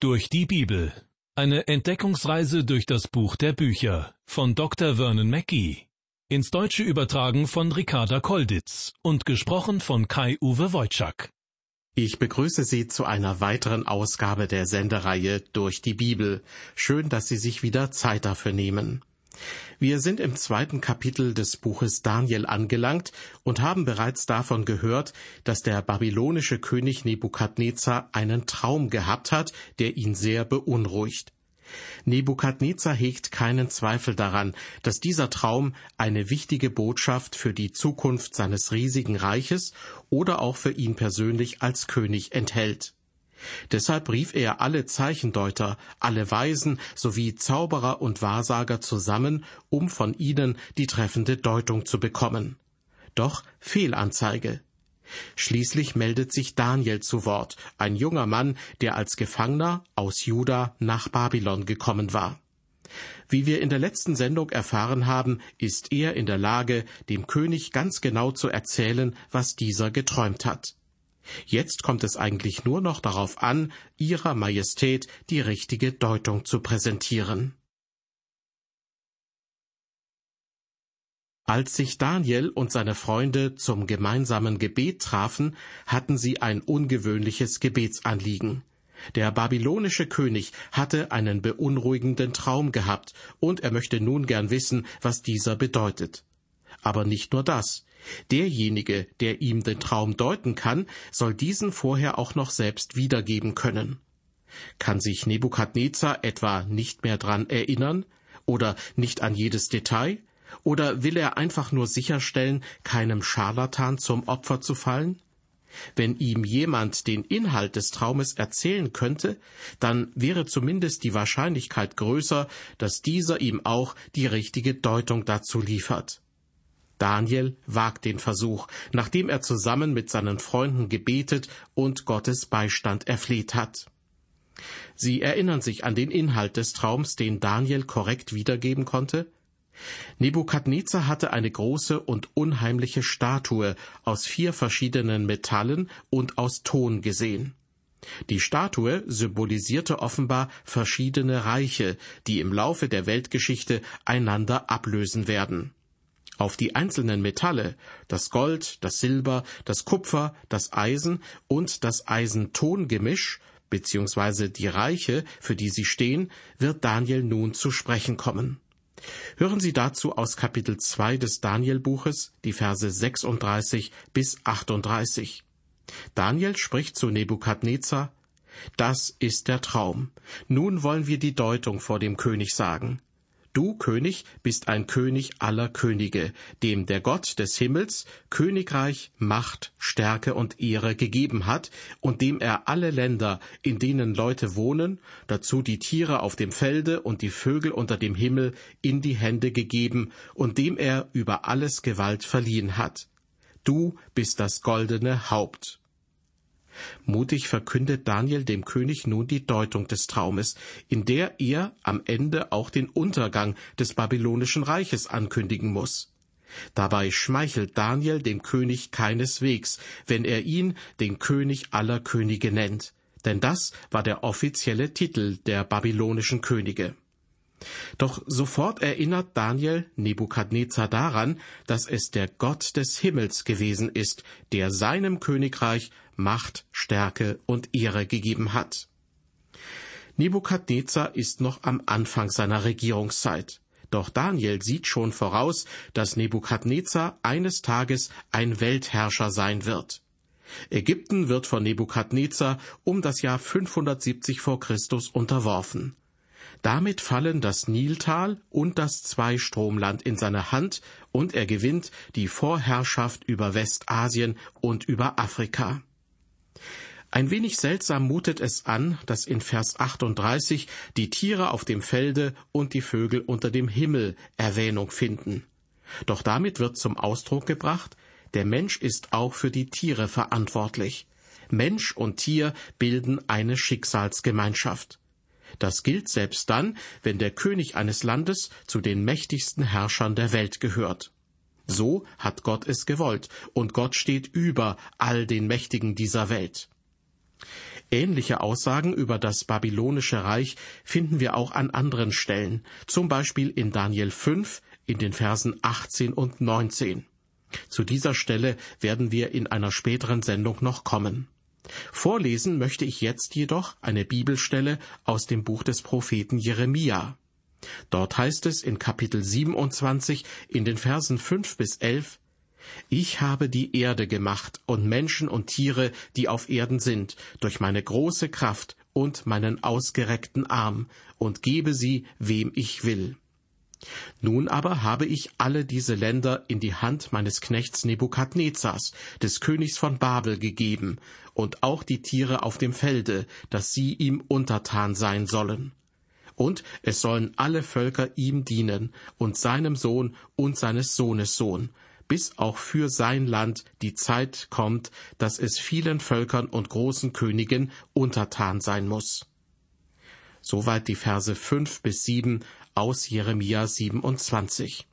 Durch die Bibel. Eine Entdeckungsreise durch das Buch der Bücher von Dr. Vernon Mackey. Ins Deutsche übertragen von Ricarda Kolditz und gesprochen von Kai-Uwe Wojczak. Ich begrüße Sie zu einer weiteren Ausgabe der Sendereihe Durch die Bibel. Schön, dass Sie sich wieder Zeit dafür nehmen. Wir sind im zweiten Kapitel des Buches Daniel angelangt und haben bereits davon gehört, dass der babylonische König Nebukadnezar einen Traum gehabt hat, der ihn sehr beunruhigt. Nebukadnezar hegt keinen Zweifel daran, dass dieser Traum eine wichtige Botschaft für die Zukunft seines riesigen Reiches oder auch für ihn persönlich als König enthält. Deshalb rief er alle Zeichendeuter, alle Weisen sowie Zauberer und Wahrsager zusammen, um von ihnen die treffende Deutung zu bekommen. Doch Fehlanzeige. Schließlich meldet sich Daniel zu Wort, ein junger Mann, der als Gefangener aus Juda nach Babylon gekommen war. Wie wir in der letzten Sendung erfahren haben, ist er in der Lage, dem König ganz genau zu erzählen, was dieser geträumt hat. Jetzt kommt es eigentlich nur noch darauf an, Ihrer Majestät die richtige Deutung zu präsentieren. Als sich Daniel und seine Freunde zum gemeinsamen Gebet trafen, hatten sie ein ungewöhnliches Gebetsanliegen. Der babylonische König hatte einen beunruhigenden Traum gehabt, und er möchte nun gern wissen, was dieser bedeutet. Aber nicht nur das. Derjenige, der ihm den Traum deuten kann, soll diesen vorher auch noch selbst wiedergeben können. Kann sich Nebukadnezar etwa nicht mehr dran erinnern oder nicht an jedes Detail? Oder will er einfach nur sicherstellen, keinem Scharlatan zum Opfer zu fallen? Wenn ihm jemand den Inhalt des Traumes erzählen könnte, dann wäre zumindest die Wahrscheinlichkeit größer, dass dieser ihm auch die richtige Deutung dazu liefert. Daniel wagt den Versuch, nachdem er zusammen mit seinen Freunden gebetet und Gottes Beistand erfleht hat. Sie erinnern sich an den Inhalt des Traums, den Daniel korrekt wiedergeben konnte? Nebukadnezar hatte eine große und unheimliche Statue aus vier verschiedenen Metallen und aus Ton gesehen. Die Statue symbolisierte offenbar verschiedene Reiche, die im Laufe der Weltgeschichte einander ablösen werden. Auf die einzelnen Metalle, das Gold, das Silber, das Kupfer, das Eisen und das Eisentongemisch, beziehungsweise die Reiche, für die sie stehen, wird Daniel nun zu sprechen kommen. Hören Sie dazu aus Kapitel 2 des Danielbuches die Verse 36 bis 38. Daniel spricht zu Nebukadnezar, Das ist der Traum. Nun wollen wir die Deutung vor dem König sagen. Du, König, bist ein König aller Könige, dem der Gott des Himmels Königreich, Macht, Stärke und Ehre gegeben hat und dem er alle Länder, in denen Leute wohnen, dazu die Tiere auf dem Felde und die Vögel unter dem Himmel in die Hände gegeben und dem er über alles Gewalt verliehen hat. Du bist das goldene Haupt. Mutig verkündet Daniel dem König nun die Deutung des Traumes, in der er am Ende auch den Untergang des babylonischen Reiches ankündigen muss. Dabei schmeichelt Daniel dem König keineswegs, wenn er ihn den König aller Könige nennt, denn das war der offizielle Titel der babylonischen Könige. Doch sofort erinnert Daniel Nebukadnezar daran, dass es der Gott des Himmels gewesen ist, der seinem Königreich Macht, Stärke und Ehre gegeben hat. Nebukadnezar ist noch am Anfang seiner Regierungszeit. Doch Daniel sieht schon voraus, dass Nebukadnezar eines Tages ein Weltherrscher sein wird. Ägypten wird von Nebukadnezar um das Jahr 570 vor Christus unterworfen. Damit fallen das Niltal und das Zweistromland in seine Hand und er gewinnt die Vorherrschaft über Westasien und über Afrika. Ein wenig seltsam mutet es an, dass in Vers 38 die Tiere auf dem Felde und die Vögel unter dem Himmel Erwähnung finden. Doch damit wird zum Ausdruck gebracht, der Mensch ist auch für die Tiere verantwortlich. Mensch und Tier bilden eine Schicksalsgemeinschaft. Das gilt selbst dann, wenn der König eines Landes zu den mächtigsten Herrschern der Welt gehört. So hat Gott es gewollt, und Gott steht über all den Mächtigen dieser Welt. Ähnliche Aussagen über das babylonische Reich finden wir auch an anderen Stellen, zum Beispiel in Daniel 5 in den Versen 18 und 19. Zu dieser Stelle werden wir in einer späteren Sendung noch kommen. Vorlesen möchte ich jetzt jedoch eine Bibelstelle aus dem Buch des Propheten Jeremia. Dort heißt es in Kapitel 27 in den Versen 5 bis 11, Ich habe die Erde gemacht und Menschen und Tiere, die auf Erden sind, durch meine große Kraft und meinen ausgereckten Arm und gebe sie, wem ich will. Nun aber habe ich alle diese Länder in die Hand meines Knechts Nebukadnezars, des Königs von Babel, gegeben, und auch die Tiere auf dem Felde, dass sie ihm untertan sein sollen. Und es sollen alle Völker ihm dienen, und seinem Sohn und seines Sohnes Sohn, bis auch für sein Land die Zeit kommt, dass es vielen Völkern und großen Königen untertan sein muss. Soweit die Verse fünf bis sieben aus Jeremia 27.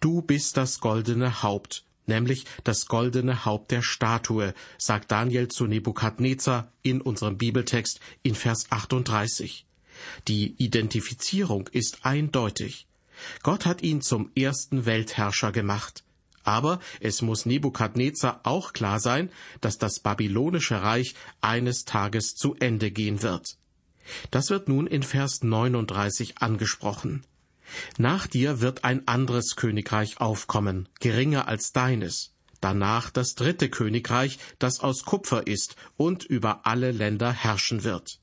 Du bist das goldene Haupt, nämlich das goldene Haupt der Statue, sagt Daniel zu Nebukadnezar in unserem Bibeltext in Vers 38. Die Identifizierung ist eindeutig. Gott hat ihn zum ersten Weltherrscher gemacht. Aber es muss Nebukadnezar auch klar sein, dass das babylonische Reich eines Tages zu Ende gehen wird. Das wird nun in Vers 39 angesprochen. Nach dir wird ein anderes Königreich aufkommen, geringer als deines. Danach das dritte Königreich, das aus Kupfer ist und über alle Länder herrschen wird.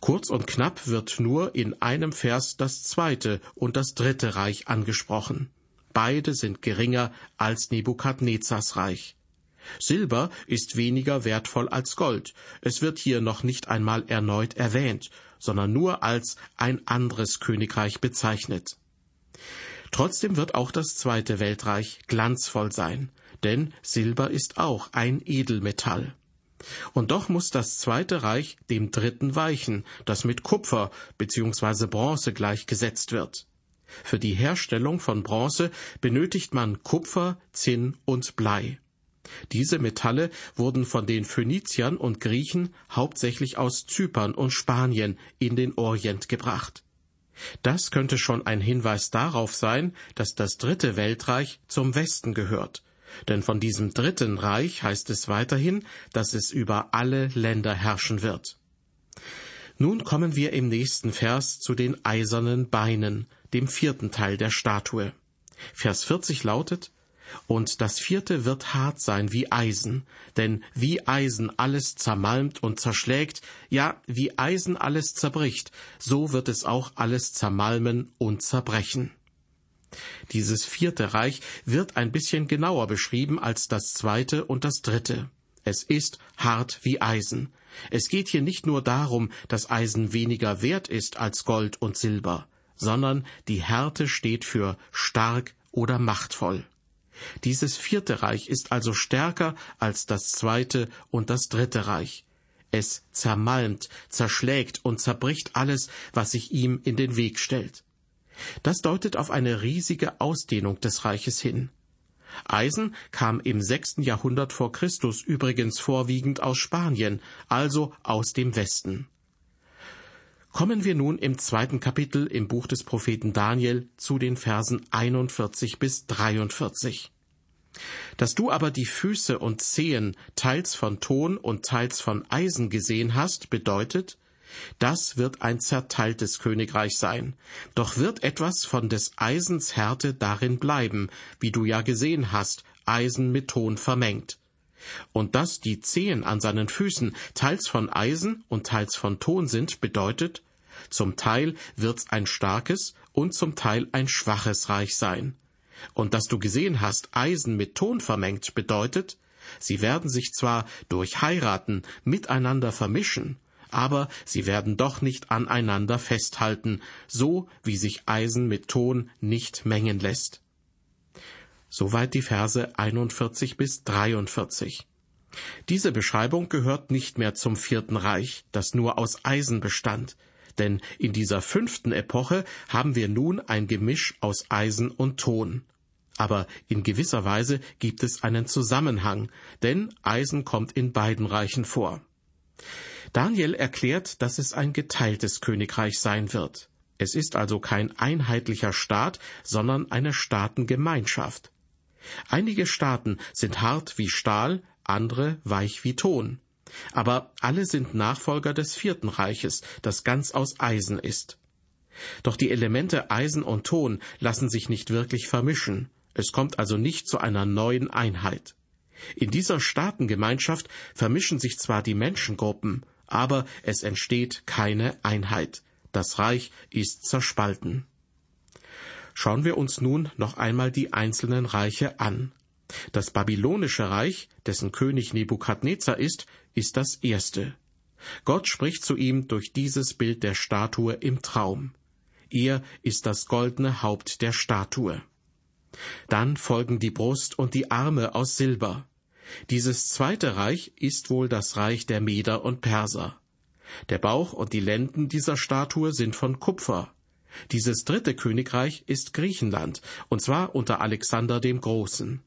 Kurz und knapp wird nur in einem Vers das zweite und das dritte Reich angesprochen. Beide sind geringer als Nebukadnezars Reich. Silber ist weniger wertvoll als Gold. Es wird hier noch nicht einmal erneut erwähnt, sondern nur als ein anderes Königreich bezeichnet. Trotzdem wird auch das zweite Weltreich glanzvoll sein, denn Silber ist auch ein Edelmetall. Und doch muss das zweite Reich dem dritten weichen, das mit Kupfer bzw. Bronze gleichgesetzt wird. Für die Herstellung von Bronze benötigt man Kupfer, Zinn und Blei. Diese Metalle wurden von den Phöniziern und Griechen hauptsächlich aus Zypern und Spanien in den Orient gebracht. Das könnte schon ein Hinweis darauf sein, dass das dritte Weltreich zum Westen gehört. Denn von diesem dritten Reich heißt es weiterhin, dass es über alle Länder herrschen wird. Nun kommen wir im nächsten Vers zu den eisernen Beinen, dem vierten Teil der Statue. Vers 40 lautet, und das vierte wird hart sein wie Eisen, denn wie Eisen alles zermalmt und zerschlägt, ja, wie Eisen alles zerbricht, so wird es auch alles zermalmen und zerbrechen. Dieses vierte Reich wird ein bisschen genauer beschrieben als das zweite und das dritte. Es ist hart wie Eisen. Es geht hier nicht nur darum, dass Eisen weniger wert ist als Gold und Silber, sondern die Härte steht für stark oder machtvoll. Dieses vierte Reich ist also stärker als das zweite und das dritte Reich. Es zermalmt, zerschlägt und zerbricht alles, was sich ihm in den Weg stellt. Das deutet auf eine riesige Ausdehnung des Reiches hin. Eisen kam im sechsten Jahrhundert vor Christus übrigens vorwiegend aus Spanien, also aus dem Westen. Kommen wir nun im zweiten Kapitel im Buch des Propheten Daniel zu den Versen 41 bis 43. Dass du aber die Füße und Zehen teils von Ton und teils von Eisen gesehen hast, bedeutet, das wird ein zerteiltes Königreich sein. Doch wird etwas von des Eisens Härte darin bleiben, wie du ja gesehen hast, Eisen mit Ton vermengt. Und dass die Zehen an seinen Füßen teils von Eisen und teils von Ton sind, bedeutet, zum Teil wird's ein starkes und zum Teil ein schwaches Reich sein. Und dass du gesehen hast, Eisen mit Ton vermengt, bedeutet, sie werden sich zwar durch Heiraten miteinander vermischen, aber sie werden doch nicht aneinander festhalten, so wie sich Eisen mit Ton nicht mengen lässt. Soweit die Verse 41 bis 43. Diese Beschreibung gehört nicht mehr zum Vierten Reich, das nur aus Eisen bestand, denn in dieser fünften Epoche haben wir nun ein Gemisch aus Eisen und Ton. aber in gewisser Weise gibt es einen Zusammenhang, denn Eisen kommt in beiden Reichen vor. Daniel erklärt, dass es ein geteiltes Königreich sein wird. Es ist also kein einheitlicher Staat, sondern eine Staatengemeinschaft. Einige Staaten sind hart wie Stahl, andere weich wie Ton. Aber alle sind Nachfolger des Vierten Reiches, das ganz aus Eisen ist. Doch die Elemente Eisen und Ton lassen sich nicht wirklich vermischen. Es kommt also nicht zu einer neuen Einheit. In dieser Staatengemeinschaft vermischen sich zwar die Menschengruppen, aber es entsteht keine Einheit. Das Reich ist zerspalten. Schauen wir uns nun noch einmal die einzelnen Reiche an. Das babylonische Reich, dessen König Nebukadnezar ist, ist das erste. Gott spricht zu ihm durch dieses Bild der Statue im Traum. Er ist das goldene Haupt der Statue. Dann folgen die Brust und die Arme aus Silber. Dieses zweite Reich ist wohl das Reich der Meder und Perser. Der Bauch und die Lenden dieser Statue sind von Kupfer. Dieses dritte Königreich ist Griechenland, und zwar unter Alexander dem Großen.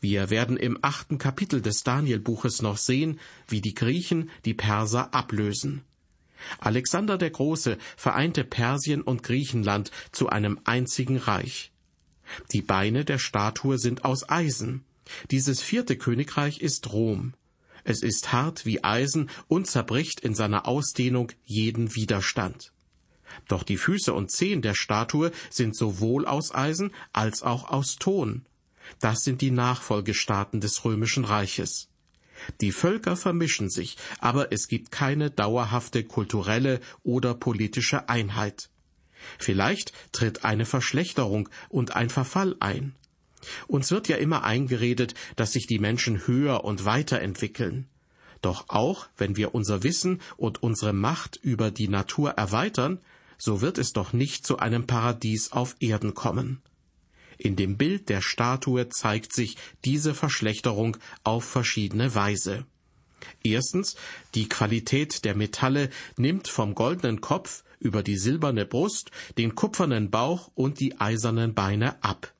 Wir werden im achten Kapitel des Danielbuches noch sehen, wie die Griechen die Perser ablösen. Alexander der Große vereinte Persien und Griechenland zu einem einzigen Reich. Die Beine der Statue sind aus Eisen. Dieses vierte Königreich ist Rom. Es ist hart wie Eisen und zerbricht in seiner Ausdehnung jeden Widerstand. Doch die Füße und Zehen der Statue sind sowohl aus Eisen als auch aus Ton. Das sind die Nachfolgestaaten des römischen Reiches. Die Völker vermischen sich, aber es gibt keine dauerhafte kulturelle oder politische Einheit. Vielleicht tritt eine Verschlechterung und ein Verfall ein. Uns wird ja immer eingeredet, dass sich die Menschen höher und weiter entwickeln. Doch auch wenn wir unser Wissen und unsere Macht über die Natur erweitern, so wird es doch nicht zu einem Paradies auf Erden kommen. In dem Bild der Statue zeigt sich diese Verschlechterung auf verschiedene Weise. Erstens, die Qualität der Metalle nimmt vom goldenen Kopf über die silberne Brust, den kupfernen Bauch und die eisernen Beine ab.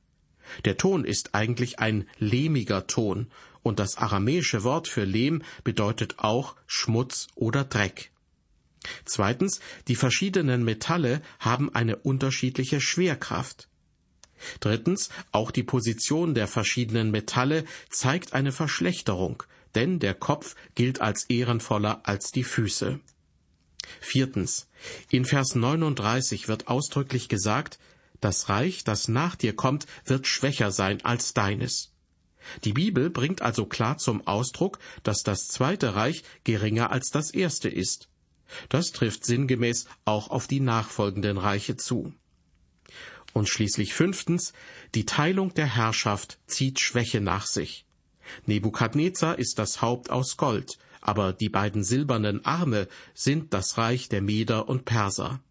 Der Ton ist eigentlich ein lehmiger Ton, und das aramäische Wort für Lehm bedeutet auch Schmutz oder Dreck. Zweitens, die verschiedenen Metalle haben eine unterschiedliche Schwerkraft. Drittens, auch die Position der verschiedenen Metalle zeigt eine Verschlechterung, denn der Kopf gilt als ehrenvoller als die Füße. Viertens, in Vers 39 wird ausdrücklich gesagt, das Reich, das nach dir kommt, wird schwächer sein als deines. Die Bibel bringt also klar zum Ausdruck, dass das zweite Reich geringer als das erste ist. Das trifft sinngemäß auch auf die nachfolgenden Reiche zu. Und schließlich fünftens, die Teilung der Herrschaft zieht Schwäche nach sich. Nebukadnezar ist das Haupt aus Gold, aber die beiden silbernen Arme sind das Reich der Meder und Perser.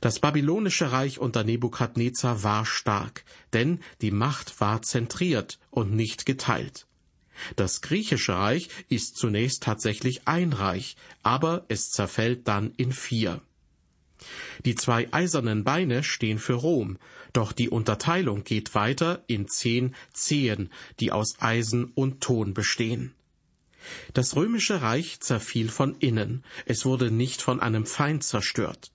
Das babylonische Reich unter Nebukadnezar war stark, denn die Macht war zentriert und nicht geteilt. Das griechische Reich ist zunächst tatsächlich ein Reich, aber es zerfällt dann in vier. Die zwei eisernen Beine stehen für Rom, doch die Unterteilung geht weiter in zehn Zehen, die aus Eisen und Ton bestehen. Das römische Reich zerfiel von innen, es wurde nicht von einem Feind zerstört.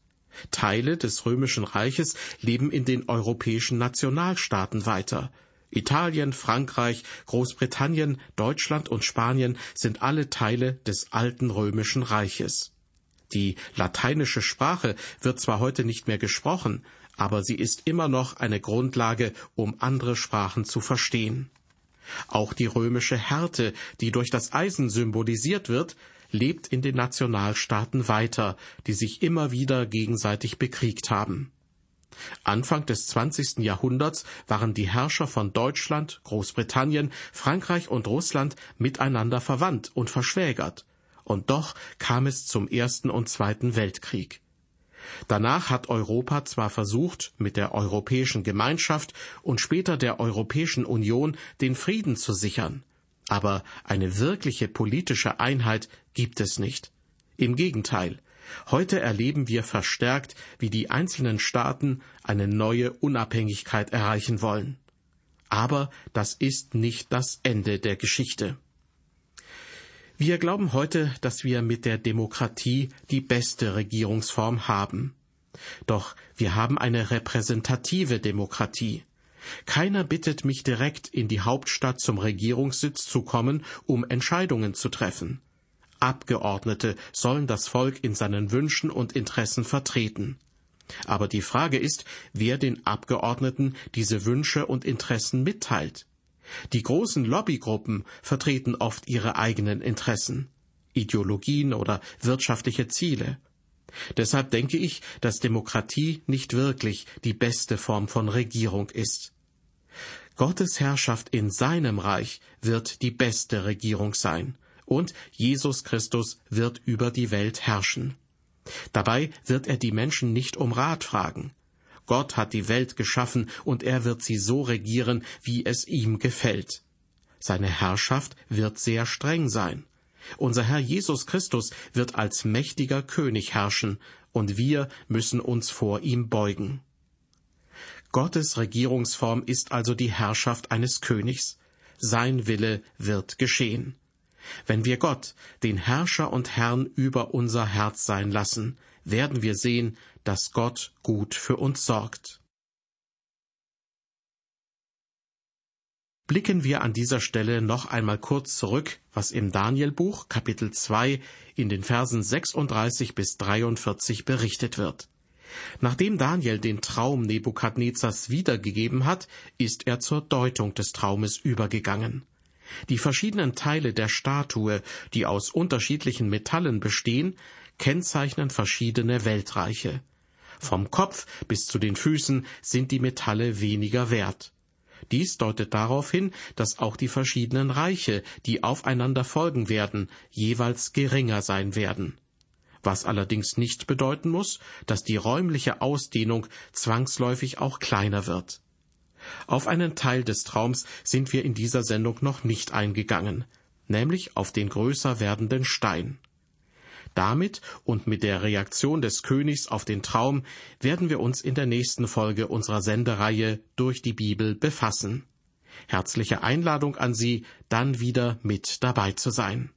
Teile des römischen Reiches leben in den europäischen Nationalstaaten weiter. Italien, Frankreich, Großbritannien, Deutschland und Spanien sind alle Teile des alten römischen Reiches. Die lateinische Sprache wird zwar heute nicht mehr gesprochen, aber sie ist immer noch eine Grundlage, um andere Sprachen zu verstehen. Auch die römische Härte, die durch das Eisen symbolisiert wird, lebt in den Nationalstaaten weiter, die sich immer wieder gegenseitig bekriegt haben. Anfang des 20. Jahrhunderts waren die Herrscher von Deutschland, Großbritannien, Frankreich und Russland miteinander verwandt und verschwägert, und doch kam es zum Ersten und Zweiten Weltkrieg. Danach hat Europa zwar versucht, mit der Europäischen Gemeinschaft und später der Europäischen Union den Frieden zu sichern, aber eine wirkliche politische Einheit gibt es nicht. Im Gegenteil, heute erleben wir verstärkt, wie die einzelnen Staaten eine neue Unabhängigkeit erreichen wollen. Aber das ist nicht das Ende der Geschichte. Wir glauben heute, dass wir mit der Demokratie die beste Regierungsform haben. Doch wir haben eine repräsentative Demokratie. Keiner bittet mich direkt in die Hauptstadt zum Regierungssitz zu kommen, um Entscheidungen zu treffen. Abgeordnete sollen das Volk in seinen Wünschen und Interessen vertreten. Aber die Frage ist, wer den Abgeordneten diese Wünsche und Interessen mitteilt. Die großen Lobbygruppen vertreten oft ihre eigenen Interessen, Ideologien oder wirtschaftliche Ziele. Deshalb denke ich, dass Demokratie nicht wirklich die beste Form von Regierung ist. Gottes Herrschaft in seinem Reich wird die beste Regierung sein, und Jesus Christus wird über die Welt herrschen. Dabei wird er die Menschen nicht um Rat fragen. Gott hat die Welt geschaffen und er wird sie so regieren, wie es ihm gefällt. Seine Herrschaft wird sehr streng sein. Unser Herr Jesus Christus wird als mächtiger König herrschen, und wir müssen uns vor ihm beugen. Gottes Regierungsform ist also die Herrschaft eines Königs. Sein Wille wird geschehen. Wenn wir Gott, den Herrscher und Herrn über unser Herz sein lassen, werden wir sehen, dass Gott gut für uns sorgt. Blicken wir an dieser Stelle noch einmal kurz zurück, was im Danielbuch Kapitel 2 in den Versen 36 bis 43 berichtet wird. Nachdem Daniel den Traum Nebukadnezars wiedergegeben hat, ist er zur Deutung des Traumes übergegangen. Die verschiedenen Teile der Statue, die aus unterschiedlichen Metallen bestehen, kennzeichnen verschiedene Weltreiche. Vom Kopf bis zu den Füßen sind die Metalle weniger wert. Dies deutet darauf hin, dass auch die verschiedenen Reiche, die aufeinander folgen werden, jeweils geringer sein werden. Was allerdings nicht bedeuten muss, dass die räumliche Ausdehnung zwangsläufig auch kleiner wird. Auf einen Teil des Traums sind wir in dieser Sendung noch nicht eingegangen, nämlich auf den größer werdenden Stein. Damit und mit der Reaktion des Königs auf den Traum werden wir uns in der nächsten Folge unserer Sendereihe durch die Bibel befassen. Herzliche Einladung an Sie, dann wieder mit dabei zu sein.